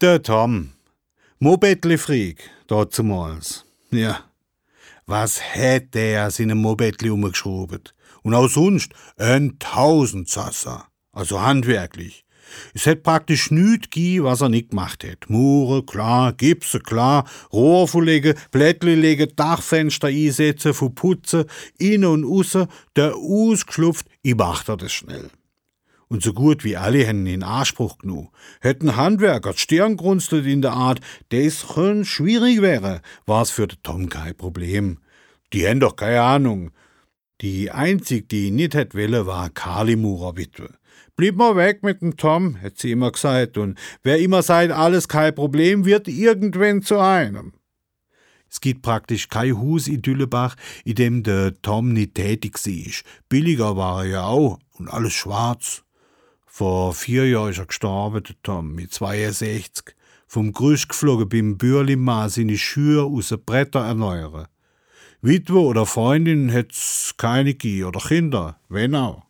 Der Tom, Mobettli-Freak, dazumals. Ja, was hätt der seine Mobettli umgeschraubt? Und auch sonst ein Tausendsasser, also handwerklich. Es hätt praktisch nüt gi, was er nicht gemacht hätt. Mure, klar, Gipse, klar, Rohr verlegen, Blättli legen, Dachfenster einsetzen, verputzen, innen und aussen, der ausgeschlupft, ich macht er das schnell. Und so gut wie alle hätten in Anspruch genug. Hätten Handwerker Stirn grunzelt in der Art, das schon schwierig wäre, war's für den Tom kein Problem. Die hätten doch keine Ahnung. Die einzig, die nicht hätt wille, war Kali Murer Witwe. Blieb mal weg mit dem Tom, hätt sie immer gesagt, und wer immer sagt, alles kein Problem, wird irgendwann zu einem. Es gibt praktisch kein Hus in Düllebach, in dem der Tom nicht tätig ist. Billiger war er ja auch und alles schwarz. Vor vier Jahren ist er gestorben, der Tom, mit 62. Vom Grüsch geflogen beim Bürlimann seine Schuhe aus den Bretter erneuern. Witwe oder Freundin hätt's keine gegeben oder Kinder, wenn auch.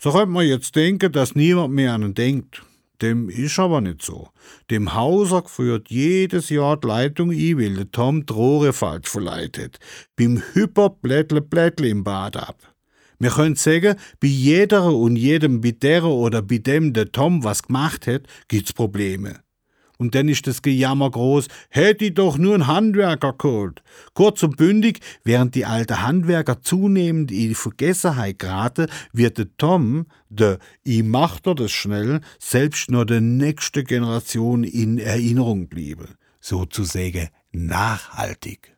So könnte man jetzt denken, dass niemand mehr an ihn denkt. Dem ist aber nicht so. Dem Hauser führt jedes Jahr die Leitung ein, weil der Tom die Rohre falsch verleitet. Beim Hyper Blättle Blättle im Bad ab. Wir können sagen, bei jeder und jedem, bei der oder bei dem der Tom was gemacht hat, gibt's Probleme. Und dann ist das Gejammer groß, hätte ich doch nur einen Handwerker geholt. Kurz und bündig, während die alten Handwerker zunehmend in die Vergessenheit geraten, wird der Tom, der ich macht er das schnell, selbst nur der nächste Generation in Erinnerung blieben. Sozusagen nachhaltig.